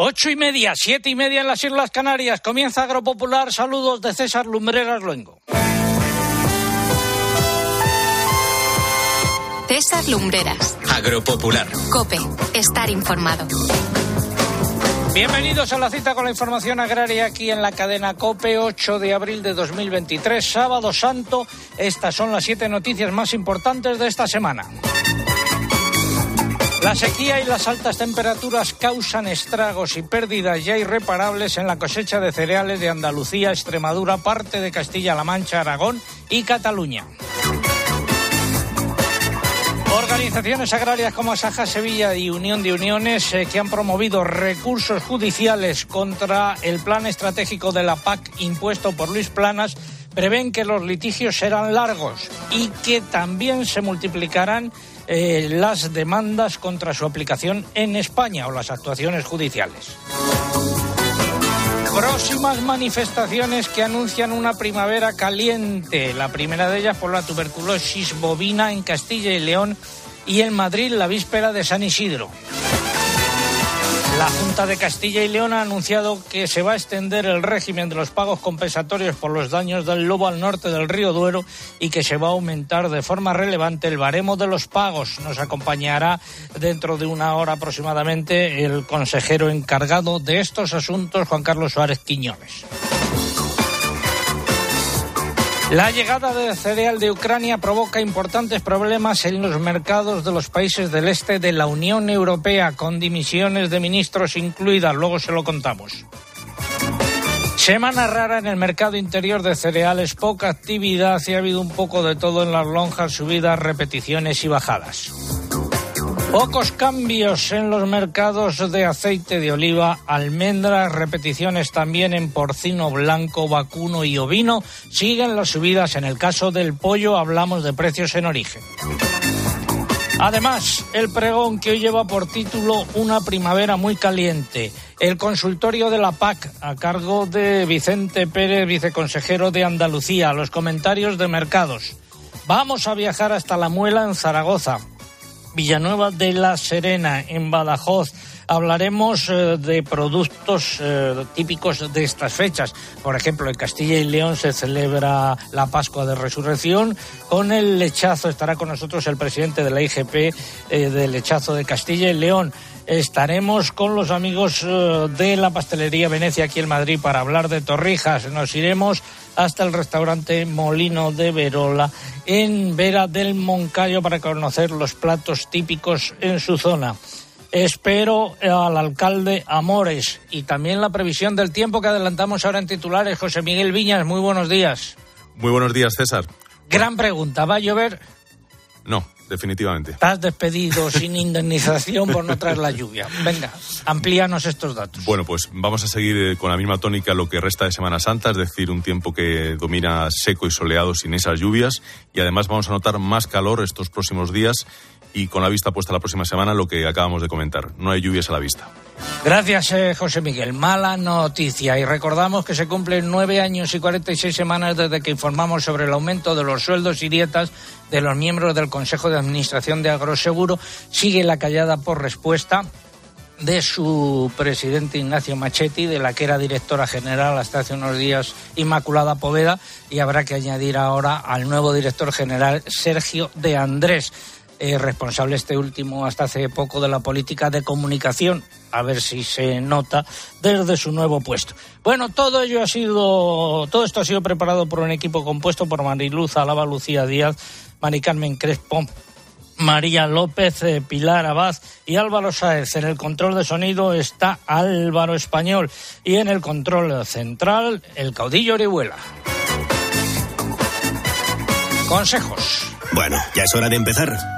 Ocho y media, siete y media en las Islas Canarias. Comienza Agropopular. Saludos de César Lumbreras Luengo. César Lumbreras. Agropopular. Cope. Estar informado. Bienvenidos a la cita con la información agraria aquí en la cadena COPE 8 de abril de 2023, sábado santo. Estas son las siete noticias más importantes de esta semana. La sequía y las altas temperaturas causan estragos y pérdidas ya irreparables en la cosecha de cereales de Andalucía, Extremadura, parte de Castilla-La Mancha, Aragón y Cataluña. Organizaciones agrarias como Asaja Sevilla y Unión de Uniones eh, que han promovido recursos judiciales contra el plan estratégico de la PAC impuesto por Luis Planas prevén que los litigios serán largos y que también se multiplicarán eh, las demandas contra su aplicación en España o las actuaciones judiciales. Próximas manifestaciones que anuncian una primavera caliente. La primera de ellas por la tuberculosis bovina en Castilla y León y en Madrid la víspera de San Isidro. La Junta de Castilla y León ha anunciado que se va a extender el régimen de los pagos compensatorios por los daños del lobo al norte del río Duero y que se va a aumentar de forma relevante el baremo de los pagos. Nos acompañará dentro de una hora aproximadamente el consejero encargado de estos asuntos, Juan Carlos Suárez Quiñones. La llegada de cereal de Ucrania provoca importantes problemas en los mercados de los países del este de la Unión Europea, con dimisiones de ministros incluidas. Luego se lo contamos. Semana rara en el mercado interior de cereales, poca actividad y ha habido un poco de todo en las lonjas, subidas, repeticiones y bajadas. Pocos cambios en los mercados de aceite de oliva, almendras, repeticiones también en porcino blanco, vacuno y ovino. Siguen las subidas. En el caso del pollo hablamos de precios en origen. Además, el pregón que hoy lleva por título Una primavera muy caliente. El consultorio de la PAC a cargo de Vicente Pérez, viceconsejero de Andalucía. Los comentarios de mercados. Vamos a viajar hasta la Muela en Zaragoza. Villanueva de la Serena, en Badajoz. Hablaremos eh, de productos eh, típicos de estas fechas. Por ejemplo, en Castilla y León se celebra la Pascua de Resurrección. Con el lechazo estará con nosotros el presidente de la IGP eh, del lechazo de Castilla y León. Estaremos con los amigos de la pastelería Venecia aquí en Madrid para hablar de torrijas. Nos iremos hasta el restaurante Molino de Verola en Vera del Moncayo para conocer los platos típicos en su zona. Espero al alcalde Amores y también la previsión del tiempo que adelantamos ahora en titulares. José Miguel Viñas, muy buenos días. Muy buenos días, César. Gran pregunta, ¿va a llover? No, definitivamente. Estás despedido sin indemnización por no traer la lluvia. Venga, amplíanos estos datos. Bueno, pues vamos a seguir eh, con la misma tónica lo que resta de Semana Santa, es decir, un tiempo que domina seco y soleado sin esas lluvias y además vamos a notar más calor estos próximos días y con la vista puesta la próxima semana lo que acabamos de comentar. No hay lluvias a la vista. Gracias, eh, José Miguel. Mala noticia. Y recordamos que se cumplen nueve años y cuarenta y seis semanas desde que informamos sobre el aumento de los sueldos y dietas de los miembros del Consejo de Administración de Agroseguro. Sigue la callada por respuesta de su presidente Ignacio Machetti, de la que era directora general hasta hace unos días Inmaculada Poveda, y habrá que añadir ahora al nuevo director general Sergio de Andrés. Responsable este último hasta hace poco de la política de comunicación, a ver si se nota desde su nuevo puesto. Bueno, todo ello ha sido, todo esto ha sido preparado por un equipo compuesto por Mariluz Alaba, Lucía Díaz, Mari Carmen Crespo, María López, eh, Pilar Abad y Álvaro Sáez. En el control de sonido está Álvaro Español y en el control central el caudillo Orihuela. Consejos. Bueno, ya es hora de empezar.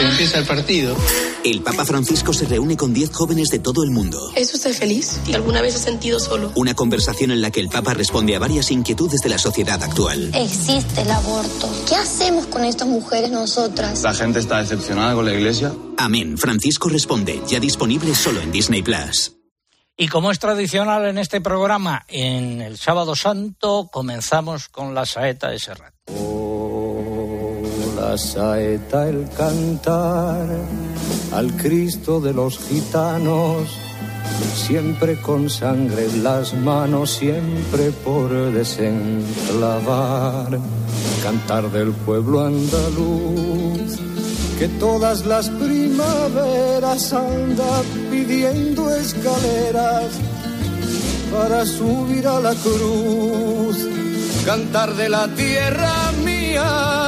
Empieza el partido. El Papa Francisco se reúne con 10 jóvenes de todo el mundo. ¿Es usted feliz? ¿Y alguna vez se ha sentido solo? Una conversación en la que el Papa responde a varias inquietudes de la sociedad actual. Existe el aborto. ¿Qué hacemos con estas mujeres nosotras? La gente está decepcionada con la iglesia. Amén. Francisco responde, ya disponible solo en Disney Plus. Y como es tradicional en este programa, en el Sábado Santo comenzamos con la saeta de Serrat. Oh, la saeta, el cantar al Cristo de los gitanos, siempre con sangre en las manos, siempre por desenclavar, cantar del pueblo andaluz que todas las primaveras anda pidiendo escaleras para subir a la cruz, cantar de la tierra mía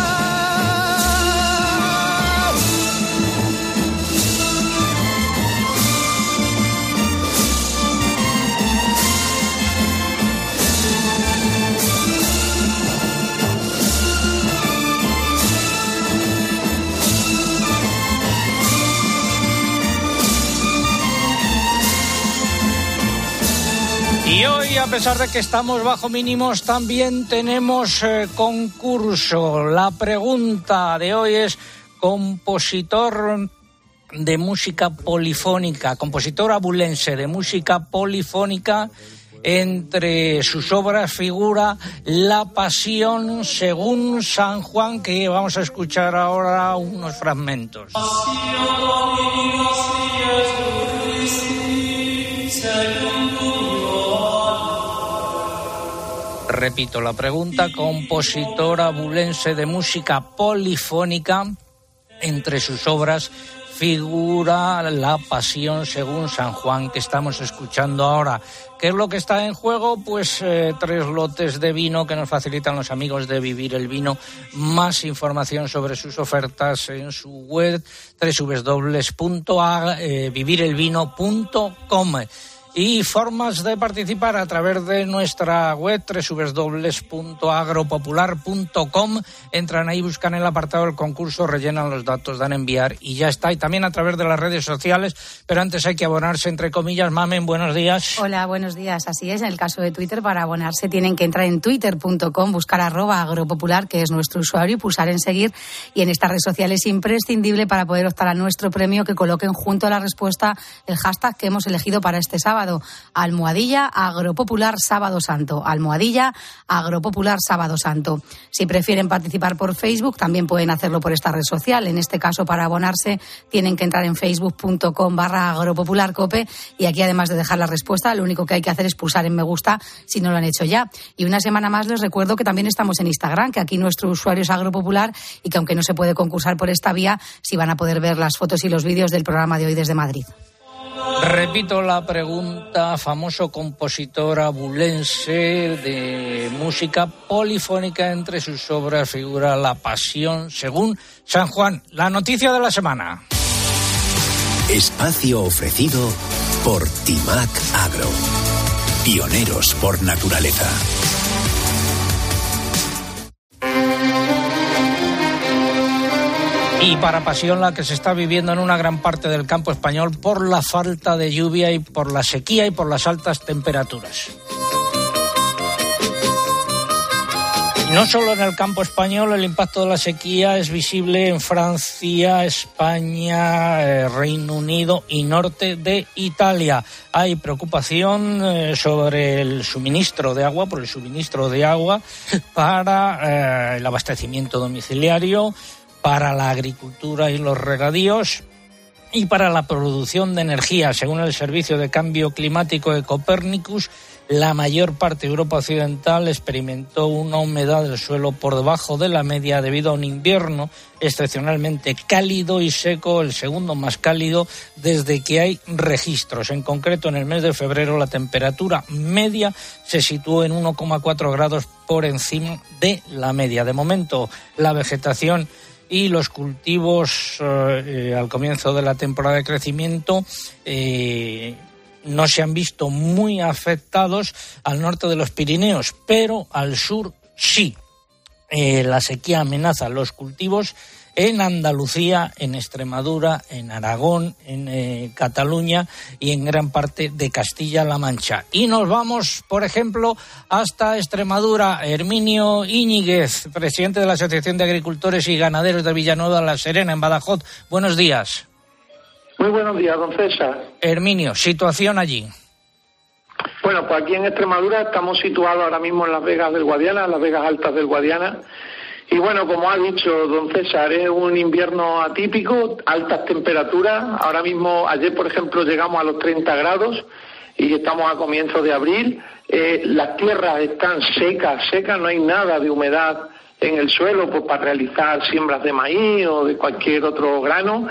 A pesar de que estamos bajo mínimos, también tenemos eh, concurso. La pregunta de hoy es compositor de música polifónica, compositor abulense de música polifónica. Entre sus obras figura La Pasión según San Juan, que vamos a escuchar ahora unos fragmentos. Repito la pregunta, compositor abulense de música polifónica, entre sus obras figura la pasión según San Juan que estamos escuchando ahora. ¿Qué es lo que está en juego? Pues eh, tres lotes de vino que nos facilitan los amigos de Vivir el Vino. Más información sobre sus ofertas en su web www.vivirelvino.com y formas de participar a través de nuestra web www.agropopular.com. Entran ahí, buscan el apartado del concurso, rellenan los datos, dan enviar y ya está. Y también a través de las redes sociales, pero antes hay que abonarse, entre comillas. Mamen, buenos días. Hola, buenos días. Así es, en el caso de Twitter, para abonarse tienen que entrar en twitter.com, buscar arroba agropopular, que es nuestro usuario, y pulsar en seguir. Y en esta red social es imprescindible para poder optar a nuestro premio que coloquen junto a la respuesta el hashtag que hemos elegido para este sábado Almohadilla Agropopular Sábado Santo. Almohadilla Agropopular Sábado Santo. Si prefieren participar por Facebook, también pueden hacerlo por esta red social. En este caso, para abonarse, tienen que entrar en facebook.com barra agropopularcope y aquí, además de dejar la respuesta, lo único que hay que hacer es pulsar en me gusta si no lo han hecho ya. Y una semana más les recuerdo que también estamos en Instagram, que aquí nuestro usuario es agropopular y que aunque no se puede concursar por esta vía, sí van a poder ver las fotos y los vídeos del programa de hoy desde Madrid. Repito la pregunta, famoso compositor abulense de música polifónica, entre sus obras figura La Pasión según San Juan. La noticia de la semana. Espacio ofrecido por Timac Agro. Pioneros por naturaleza. Y para pasión la que se está viviendo en una gran parte del campo español por la falta de lluvia y por la sequía y por las altas temperaturas. No solo en el campo español, el impacto de la sequía es visible en Francia, España, eh, Reino Unido y norte de Italia. Hay preocupación eh, sobre el suministro de agua, por el suministro de agua para eh, el abastecimiento domiciliario, para la agricultura y los regadíos y para la producción de energía. Según el Servicio de Cambio Climático de Copernicus, la mayor parte de Europa Occidental experimentó una humedad del suelo por debajo de la media debido a un invierno excepcionalmente cálido y seco, el segundo más cálido desde que hay registros. En concreto, en el mes de febrero la temperatura media se situó en 1,4 grados por encima de la media. De momento, la vegetación y los cultivos eh, eh, al comienzo de la temporada de crecimiento eh, no se han visto muy afectados al norte de los Pirineos, pero al sur sí. la sequía amenaza los cultivos en Andalucía, en Extremadura, en Aragón, en eh, Cataluña y en gran parte de Castilla-La Mancha. Y nos vamos, por ejemplo, hasta Extremadura. Herminio Íñiguez, presidente de la Asociación de Agricultores y Ganaderos de Villanueva La Serena, en Badajoz. Buenos días. Muy buenos días, don César. Herminio, situación allí. Bueno, pues aquí en Extremadura estamos situados ahora mismo en las Vegas del Guadiana, las Vegas Altas del Guadiana, y bueno, como ha dicho don César, es un invierno atípico, altas temperaturas. Ahora mismo, ayer por ejemplo, llegamos a los 30 grados y estamos a comienzos de abril. Eh, las tierras están secas, secas, no hay nada de humedad en el suelo pues, para realizar siembras de maíz o de cualquier otro grano.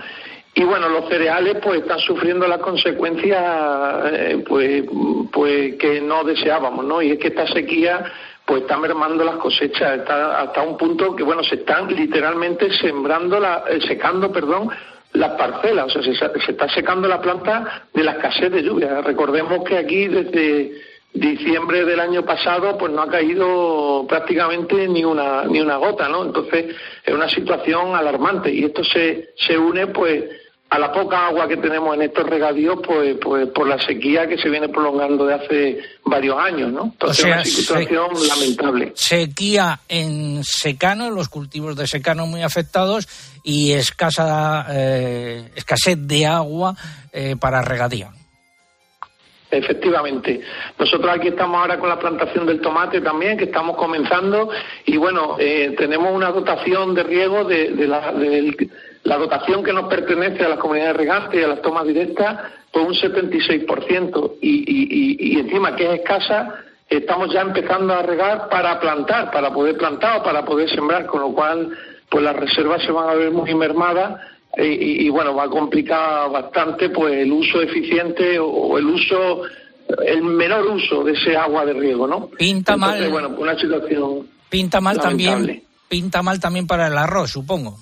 Y bueno, los cereales pues están sufriendo las consecuencias eh, pues, pues que no deseábamos, ¿no? Y es que esta sequía pues está mermando las cosechas, está hasta un punto que, bueno, se están literalmente sembrando, la, eh, secando, perdón, las parcelas, o sea, se, está secando la planta de la escasez de lluvia. Recordemos que aquí desde diciembre del año pasado pues no ha caído prácticamente ni una ni una gota, ¿no? Entonces es una situación alarmante y esto se se une pues a la poca agua que tenemos en estos regadíos, pues, pues por la sequía que se viene prolongando de hace varios años, ¿no? Entonces es una situación lamentable. Sequía en secano, los cultivos de secano muy afectados y escasa eh, escasez de agua eh, para regadío. Efectivamente. Nosotros aquí estamos ahora con la plantación del tomate también, que estamos comenzando, y bueno, eh, tenemos una dotación de riego de, de la, del la dotación que nos pertenece a las comunidades regantes y a las tomas directas, pues un 76%. Y, y, y, encima que es escasa, estamos ya empezando a regar para plantar, para poder plantar o para poder sembrar, con lo cual pues las reservas se van a ver muy mermadas y, bueno, va a complicar bastante pues el uso eficiente o, el uso, el menor uso de ese agua de riego, ¿no? Pinta mal. Bueno, una situación. Pinta mal también. Pinta mal también para el arroz, supongo.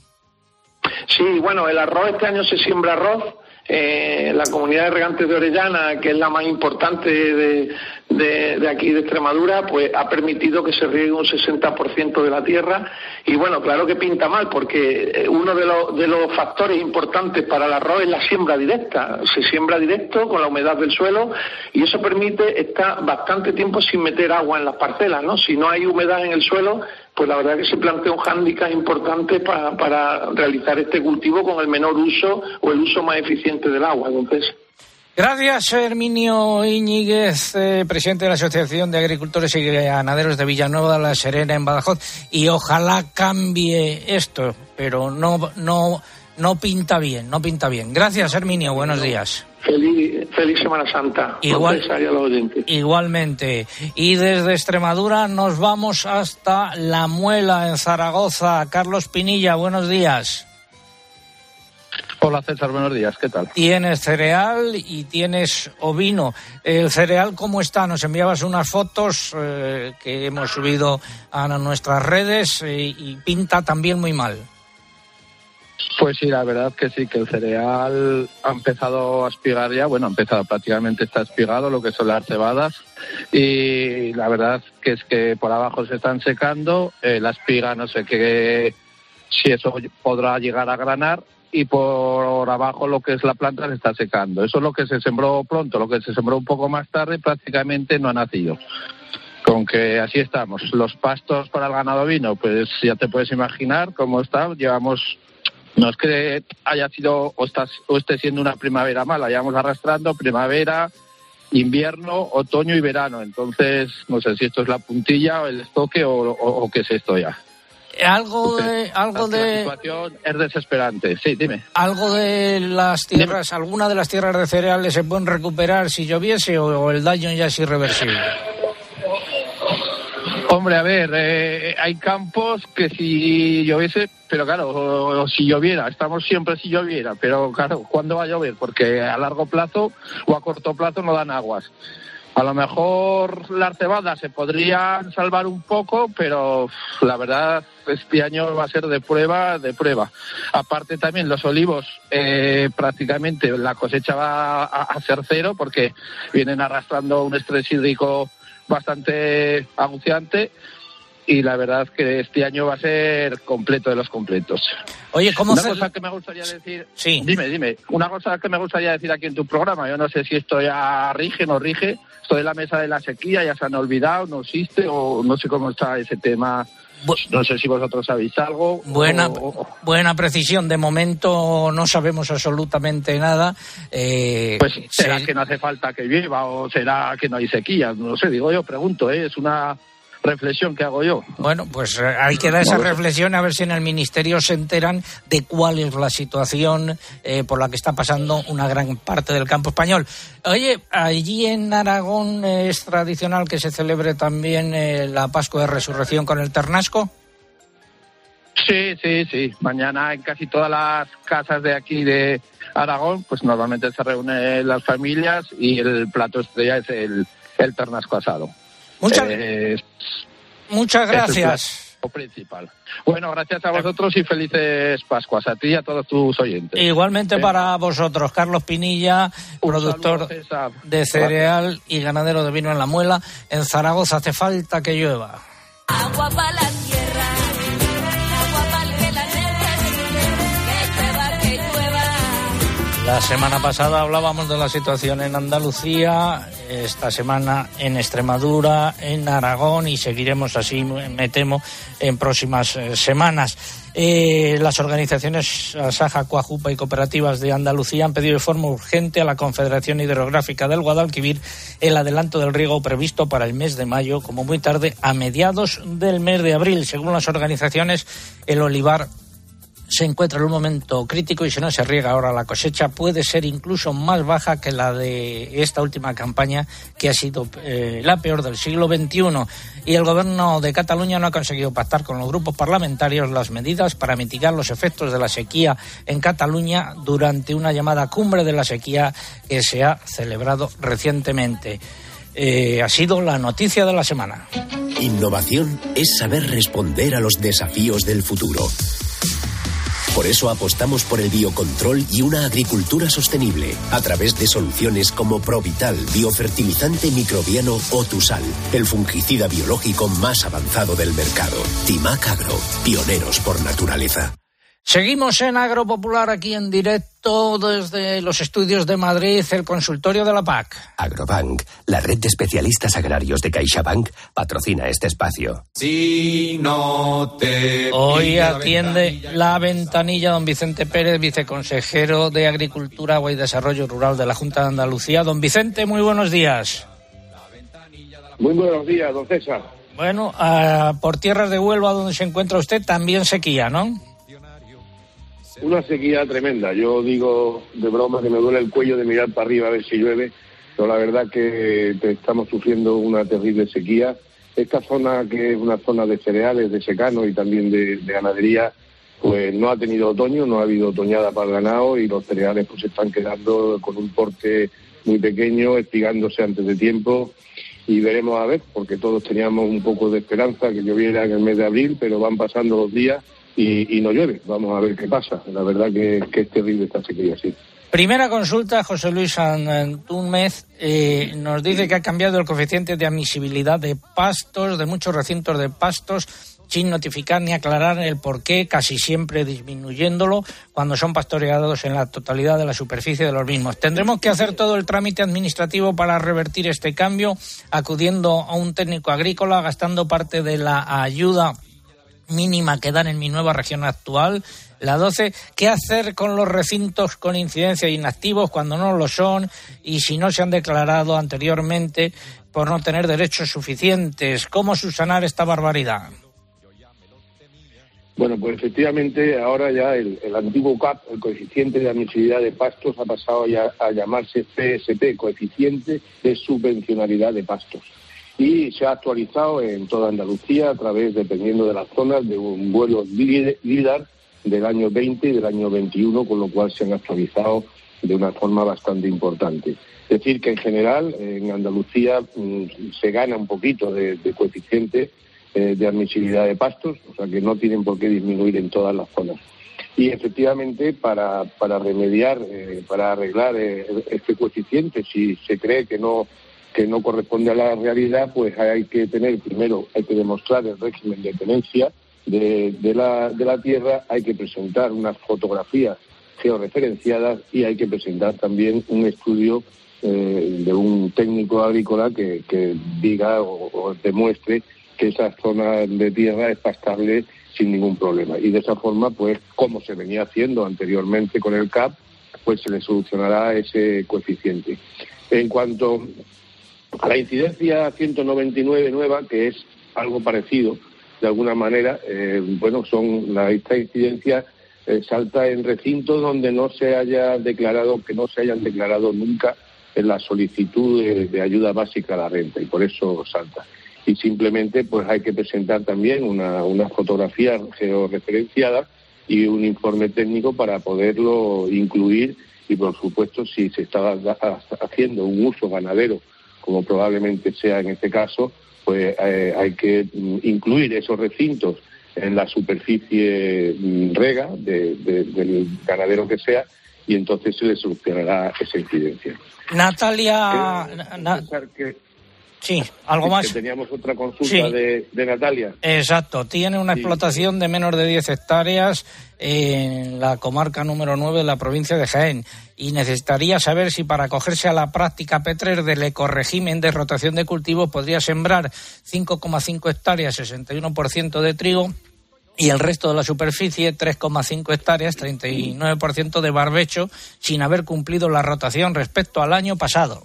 Sí, bueno, el arroz este año se siembra arroz. Eh, la comunidad de regantes de Orellana, que es la más importante de, aquí de Extremadura, pues ha permitido que se riegue un 60% de la tierra. Y bueno, claro que pinta mal, porque eh, uno de de los factores importantes para el arroz es la siembra directa. Se siembra directo con la humedad del suelo y eso permite estar bastante tiempo sin meter agua en las parcelas, ¿no? Si no hay humedad en el suelo, pues la verdad que se plantea un hándicap importante para, para realizar este cultivo con el menor uso o el uso más eficiente del agua. Gracias, Herminio Iñiguez, eh, presidente de la Asociación de Agricultores y Ganaderos de Villanueva de la Serena en Badajoz. Y ojalá cambie esto, pero no, no, no pinta bien, no pinta bien. Gracias, Herminio. Buenos días. Feliz, feliz Semana Santa. Igual, igualmente. Y desde Extremadura nos vamos hasta La Muela, en Zaragoza. Carlos Pinilla, buenos días. Hola César, buenos días, ¿qué tal? Tienes cereal y tienes ovino. ¿El cereal cómo está? Nos enviabas unas fotos eh, que hemos subido a nuestras redes eh, y pinta también muy mal. Pues sí, la verdad que sí, que el cereal ha empezado a espigar ya, bueno, ha empezado prácticamente está espigado lo que son las cebadas y la verdad que es que por abajo se están secando, eh, la espiga no sé qué, si eso podrá llegar a granar y por abajo lo que es la planta se está secando. Eso es lo que se sembró pronto, lo que se sembró un poco más tarde prácticamente no ha nacido. con que así estamos. Los pastos para el ganado vino, pues ya te puedes imaginar cómo está. Llevamos, no es que haya sido o, estás, o esté siendo una primavera mala, llevamos arrastrando primavera, invierno, otoño y verano. Entonces, no sé si esto es la puntilla o el estoque o, o qué es esto ya. Algo de, algo de. La situación es desesperante. Sí, dime. Algo de las tierras, alguna de las tierras de cereales se pueden recuperar si lloviese o el daño ya es irreversible. Hombre, a ver, eh, hay campos que si lloviese, pero claro, o, si lloviera, estamos siempre si lloviera, pero claro, ¿cuándo va a llover? Porque a largo plazo o a corto plazo no dan aguas. A lo mejor las cebadas se podrían salvar un poco, pero la verdad este año va a ser de prueba, de prueba. Aparte también los olivos, eh, prácticamente la cosecha va a, ser cero porque vienen arrastrando un estrés hídrico bastante anunciante y la verdad es que este año va a ser completo de los completos. Oye, ¿cómo Una cosa que me gustaría decir, sí. dime, dime, una cosa que me gustaría decir aquí en tu programa, yo no sé si esto ya rige, no rige, esto de la mesa de la sequía ya se han olvidado, no existe o no sé cómo está ese tema no sé si vosotros sabéis algo. Buena, buena precisión. De momento no sabemos absolutamente nada. Eh, pues será que no hace falta que llueva o será que no hay sequía. No sé, digo yo, pregunto, ¿eh? es una reflexión que hago yo. Bueno, pues eh, hay que dar esa reflexión a ver si en el Ministerio se enteran de cuál es la situación eh, por la que está pasando una gran parte del campo español. Oye, allí en Aragón es tradicional que se celebre también eh, la Pascua de Resurrección con el Ternasco. Sí, sí, sí. Mañana en casi todas las casas de aquí de Aragón, pues normalmente se reúnen las familias y el plato estrella es el, el ternasco asado. Muchas, muchas gracias. principal. Bueno, gracias a vosotros y felices Pascuas a ti y a todos tus oyentes. Igualmente para vosotros, Carlos Pinilla, productor de cereal y ganadero de vino en la muela. En Zaragoza hace falta que llueva. Agua para La semana pasada hablábamos de la situación en Andalucía, esta semana en Extremadura, en Aragón y seguiremos así, me temo, en próximas eh, semanas. Eh, las organizaciones Asaja, Coajupa y cooperativas de Andalucía han pedido de forma urgente a la Confederación Hidrográfica del Guadalquivir el adelanto del riego previsto para el mes de mayo, como muy tarde, a mediados del mes de abril. Según las organizaciones, el olivar se encuentra en un momento crítico y si no se riega ahora la cosecha puede ser incluso más baja que la de esta última campaña que ha sido eh, la peor del siglo XXI. Y el gobierno de Cataluña no ha conseguido pactar con los grupos parlamentarios las medidas para mitigar los efectos de la sequía en Cataluña durante una llamada cumbre de la sequía que se ha celebrado recientemente. Eh, ha sido la noticia de la semana. Innovación es saber responder a los desafíos del futuro por eso apostamos por el biocontrol y una agricultura sostenible a través de soluciones como Provital, biofertilizante microbiano o Tusal, el fungicida biológico más avanzado del mercado. Timac Agro, pioneros por naturaleza. Seguimos en Agropopular aquí en directo desde los estudios de Madrid, el consultorio de la PAC. Agrobank, la red de especialistas agrarios de CaixaBank, patrocina este espacio. Si no te Hoy atiende la ventanilla don Vicente Pérez, viceconsejero de Agricultura, Agua y Desarrollo Rural de la Junta de Andalucía. Don Vicente, muy buenos días. Muy buenos días, don César. Bueno, ah, por tierras de Huelva, donde se encuentra usted, también sequía, ¿no? Una sequía tremenda. Yo digo de broma que me duele el cuello de mirar para arriba a ver si llueve, pero la verdad que estamos sufriendo una terrible sequía. Esta zona, que es una zona de cereales, de secano y también de, ganadería, pues no ha tenido otoño, no ha habido otoñada para el ganado y los cereales pues se están quedando con un porte muy pequeño, espigándose antes de tiempo y veremos a ver, porque todos teníamos un poco de esperanza que lloviera en el mes de abril, pero van pasando los días y, no llueve. Vamos a ver qué pasa. La verdad que, es terrible esta sequía, sí. Primera consulta, José Luis Antúnez eh, nos dice que ha cambiado el coeficiente de admisibilidad de pastos, de muchos recintos de pastos, sin notificar ni aclarar el porqué, casi siempre disminuyéndolo cuando son pastoreados en la totalidad de la superficie de los mismos. Tendremos que hacer todo el trámite administrativo para revertir este cambio, acudiendo a un técnico agrícola, gastando parte de la ayuda mínima que dan en mi nueva región actual, la 12. ¿Qué hacer con los recintos con incidencia inactivos cuando no lo son y si no se han declarado anteriormente por no tener derechos suficientes? ¿Cómo subsanar esta barbaridad? Bueno, pues efectivamente ahora ya el, antiguo CAP, el coeficiente de admisibilidad de pastos, ha pasado ya a llamarse CSP, coeficiente de subvencionalidad de pastos. Y se ha actualizado en toda Andalucía a través, dependiendo de las zonas, de un vuelo LIDAR del año 20 y del año 21, con lo cual se han actualizado de una forma bastante importante. Es decir, que en general en Andalucía mm, se gana un poquito de coeficiente eh, de admisibilidad de pastos, o sea que no tienen por qué disminuir en todas las zonas. Y efectivamente, para, para remediar, eh, para arreglar eh, este coeficiente, si se cree que no que no corresponde a la realidad, pues hay que tener primero, hay que demostrar el régimen de tenencia de, la, tierra, hay que presentar unas fotografías georreferenciadas y hay que presentar también un estudio de un técnico agrícola que, que diga o demuestre que esa zona de tierra es pastable sin ningún problema. Y de esa forma, pues, como se venía haciendo anteriormente con el CAP, pues se le solucionará ese coeficiente. En cuanto a la incidencia 199 nueva, que es algo parecido, de alguna manera, eh, bueno, son la, esta incidencia eh, salta en recintos donde no se haya declarado, que no se hayan declarado nunca en la solicitud de ayuda básica a la renta, y por eso salta. Y simplemente pues hay que presentar también una, una fotografía georreferenciada y un informe técnico para poderlo incluir y por supuesto si se está haciendo un uso ganadero como probablemente sea en este caso pues eh, hay que mm, incluir esos recintos en la superficie mm, rega del ganadero que sea y entonces se le solucionará esa incidencia. Natalia, Sí, algo más. Que teníamos otra consulta de, Natalia. Exacto, tiene una explotación de menos de 10 hectáreas en la comarca número 9 de la provincia de Jaén y necesitaría saber si para acogerse a la práctica P3 del ecoregimen de rotación de cultivos podría sembrar 5,5 hectáreas, 61% de trigo y el resto de la superficie, 3,5 hectáreas, 39% de barbecho, sin haber cumplido la rotación respecto al año pasado.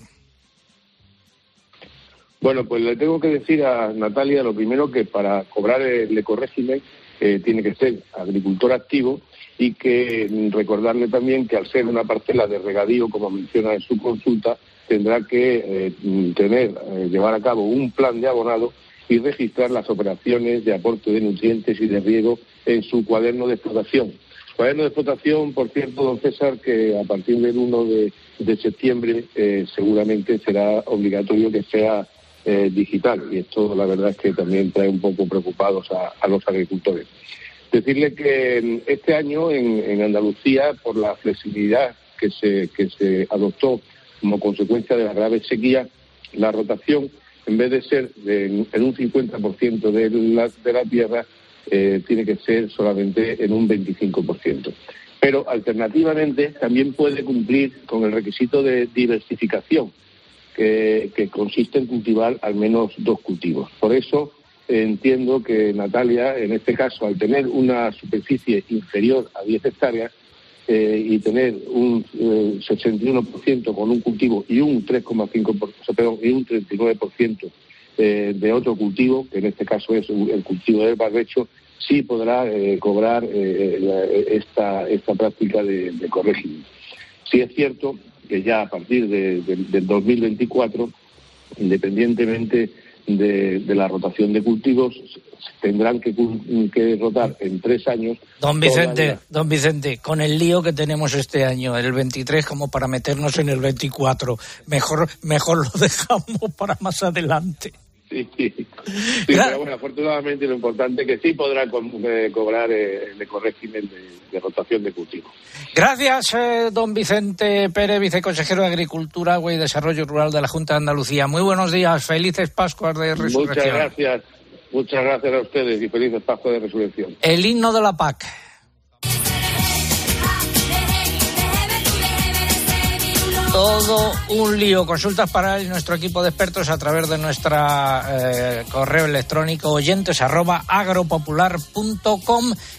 Bueno, pues le tengo que decir a Natalia lo primero que para cobrar el ecorégimen eh, tiene que ser agricultor activo y que mm, recordarle también que al ser una parcela de regadío, como menciona en su consulta, tendrá que eh, mm, tener, eh, llevar a cabo un plan de abonado y registrar las operaciones de aporte de nutrientes y de riego en su cuaderno de explotación. Cuaderno de explotación, por cierto, don César, que a partir del 1 de septiembre seguramente será obligatorio que sea eh, digital y esto la verdad es que también trae un poco preocupados a, los agricultores. Decirle que este año en, Andalucía, por la flexibilidad que se, que se adoptó como consecuencia de la grave sequía, la rotación, en vez de ser en un 50% de la, de la tierra, eh, tiene que ser solamente en un 25%. Pero alternativamente también puede cumplir con el requisito de diversificación que, consiste en cultivar al menos dos cultivos. Por eso entiendo que Natalia, en este caso, al tener una superficie inferior a 10 hectáreas eh, y tener un 61% eh, con un cultivo y un 3,5%, perdón, y un 39% eh, de otro cultivo, que en este caso es el cultivo del barbecho, sí podrá cobrar esta, esta práctica de, de corregimiento. Sí es cierto que ya a partir de, del 2024, independientemente de, la rotación de cultivos, tendrán que, que rotar en tres años. Don Vicente, don Vicente, con el lío que tenemos este año, el 23, como para meternos en el 24, mejor, mejor lo dejamos para más adelante. Sí, sí. pero bueno, afortunadamente lo importante es que sí podrá eh, cobrar eh, el régimen de, rotación de cultivo. Gracias, eh, don Vicente Pérez, viceconsejero de Agricultura, Agua y Desarrollo Rural de la Junta de Andalucía. Muy buenos días, felices Pascuas de Resurrección. Muchas gracias. Muchas gracias a ustedes y feliz espacio de resurrección. El himno de la PAC. Todo un lío. Consultas para él nuestro equipo de expertos a través de nuestra eh, correo electrónico oyentes arroba.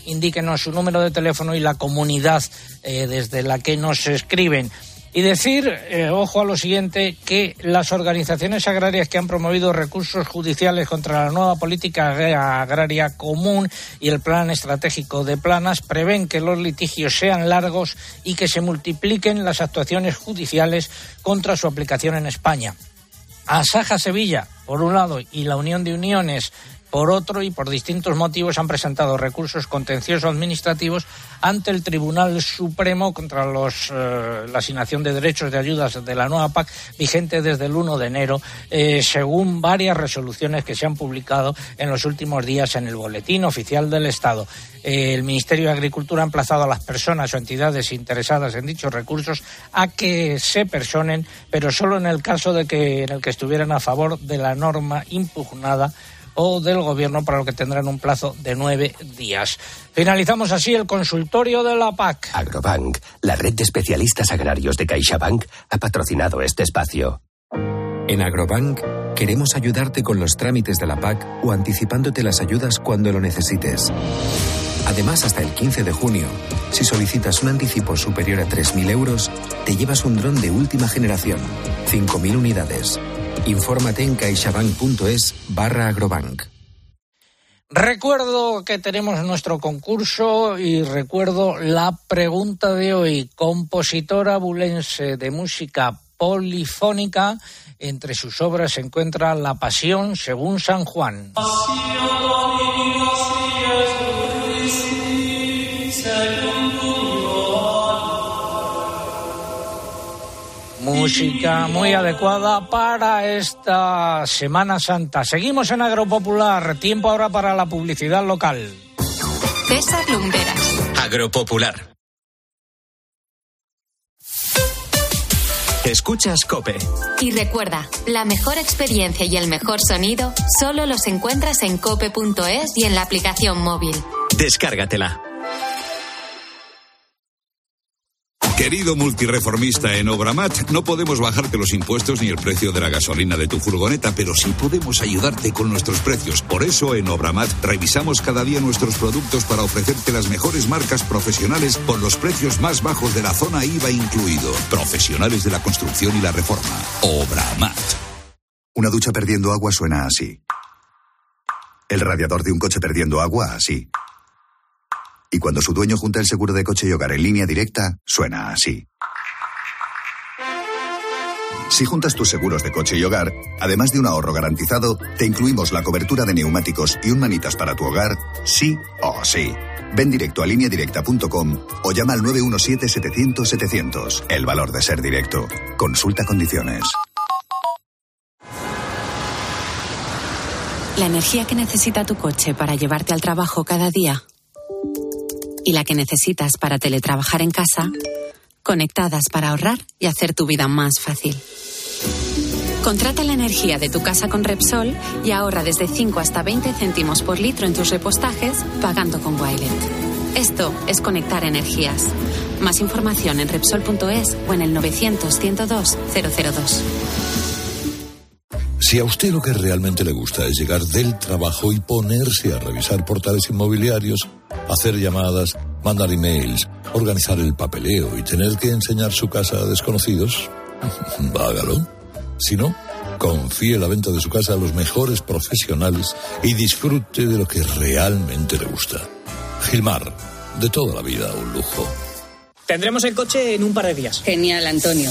Indíquenos su número de teléfono y la comunidad eh, desde la que nos escriben. Y decir, eh, ojo a lo siguiente, que las organizaciones agrarias que han promovido recursos judiciales contra la nueva política agraria común y el plan estratégico de planas prevén que los litigios sean largos y que se multipliquen las actuaciones judiciales contra su aplicación en España. Asaja Sevilla, por un lado, y la Unión de Uniones por otro, y por distintos motivos, han presentado recursos contenciosos administrativos ante el Tribunal Supremo contra eh, la asignación de derechos de ayudas de la nueva PAC vigente desde el 1 de enero, eh, según varias resoluciones que se han publicado en los últimos días en el Boletín Oficial del Estado. El Ministerio de Agricultura ha emplazado a las personas o entidades interesadas en dichos recursos a que se personen, pero solo en el caso de que, en el que estuvieran a favor de la norma impugnada o del Gobierno, para lo que tendrán un plazo de nueve días. Finalizamos así el consultorio de la PAC. Agrobank, la red de especialistas agrarios de CaixaBank, ha patrocinado este espacio. En Agrobank queremos ayudarte con los trámites de la PAC o anticipándote las ayudas cuando lo necesites. Además, hasta el 15 de junio, si solicitas un anticipo superior a 3.000 euros, te llevas un dron de última generación, 5.000 unidades. Infórmate en caixabank.es barra agrobank. Recuerdo que tenemos nuestro concurso y recuerdo la pregunta de hoy. Compositora bulense de música polifónica, entre sus obras se encuentra La Pasión según San Juan. Música muy adecuada para esta Semana Santa. Seguimos en Agropopular. Tiempo ahora para la publicidad local. César Lumberas. Agropopular. Escuchas Cope. Y recuerda, la mejor experiencia y el mejor sonido solo los encuentras en cope.es y en la aplicación móvil. Descárgatela. Querido multireformista en Obramat, no podemos bajarte los impuestos ni el precio de la gasolina de tu furgoneta, pero sí podemos ayudarte con nuestros precios. Por eso en Obramat revisamos cada día nuestros productos para ofrecerte las mejores marcas profesionales con los precios más bajos de la zona IVA incluido. Profesionales de la construcción y la reforma. Obramat. Una ducha perdiendo agua suena así. El radiador de un coche perdiendo agua así. Y cuando su dueño junta el seguro de coche y hogar en línea directa, suena así. Si juntas tus seguros de coche y hogar, además de un ahorro garantizado, te incluimos la cobertura de neumáticos y un manitas para tu hogar, sí o sí. Ven directo a lineadirecta.com o llama al 917-700-700. El valor de ser directo. Consulta condiciones. La energía que necesita tu coche para llevarte al trabajo cada día y la que necesitas para teletrabajar en casa, conectadas para ahorrar y hacer tu vida más fácil. Contrata la energía de tu casa con Repsol y ahorra desde 5 hasta 20 céntimos por litro en tus repostajes pagando con Wilet. Esto es conectar energías. Más información en Repsol.es o en el 900 102 002. Si a usted lo que realmente le gusta es llegar del trabajo y ponerse a revisar portales inmobiliarios, hacer llamadas, mandar emails, organizar el papeleo y tener que enseñar su casa a desconocidos, hágalo. Si no, confíe la venta de su casa a los mejores profesionales y disfrute de lo que realmente le gusta. Gilmar, de toda la vida un lujo. Tendremos el coche en un par de días. Genial, Antonio.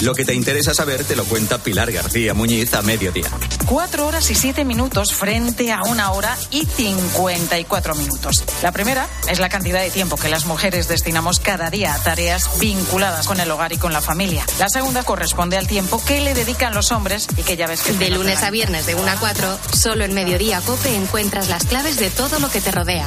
Lo que te interesa saber te lo cuenta Pilar García Muñiz a mediodía. 4 horas y 7 minutos frente a una hora y 54 minutos. La primera es la cantidad de tiempo que las mujeres destinamos cada día a tareas vinculadas con el hogar y con la familia. La segunda corresponde al tiempo que le dedican los hombres y que ya ves que... De lunes a viernes de 1 a 4, solo en Mediodía Cope encuentras las claves de todo lo que te rodea.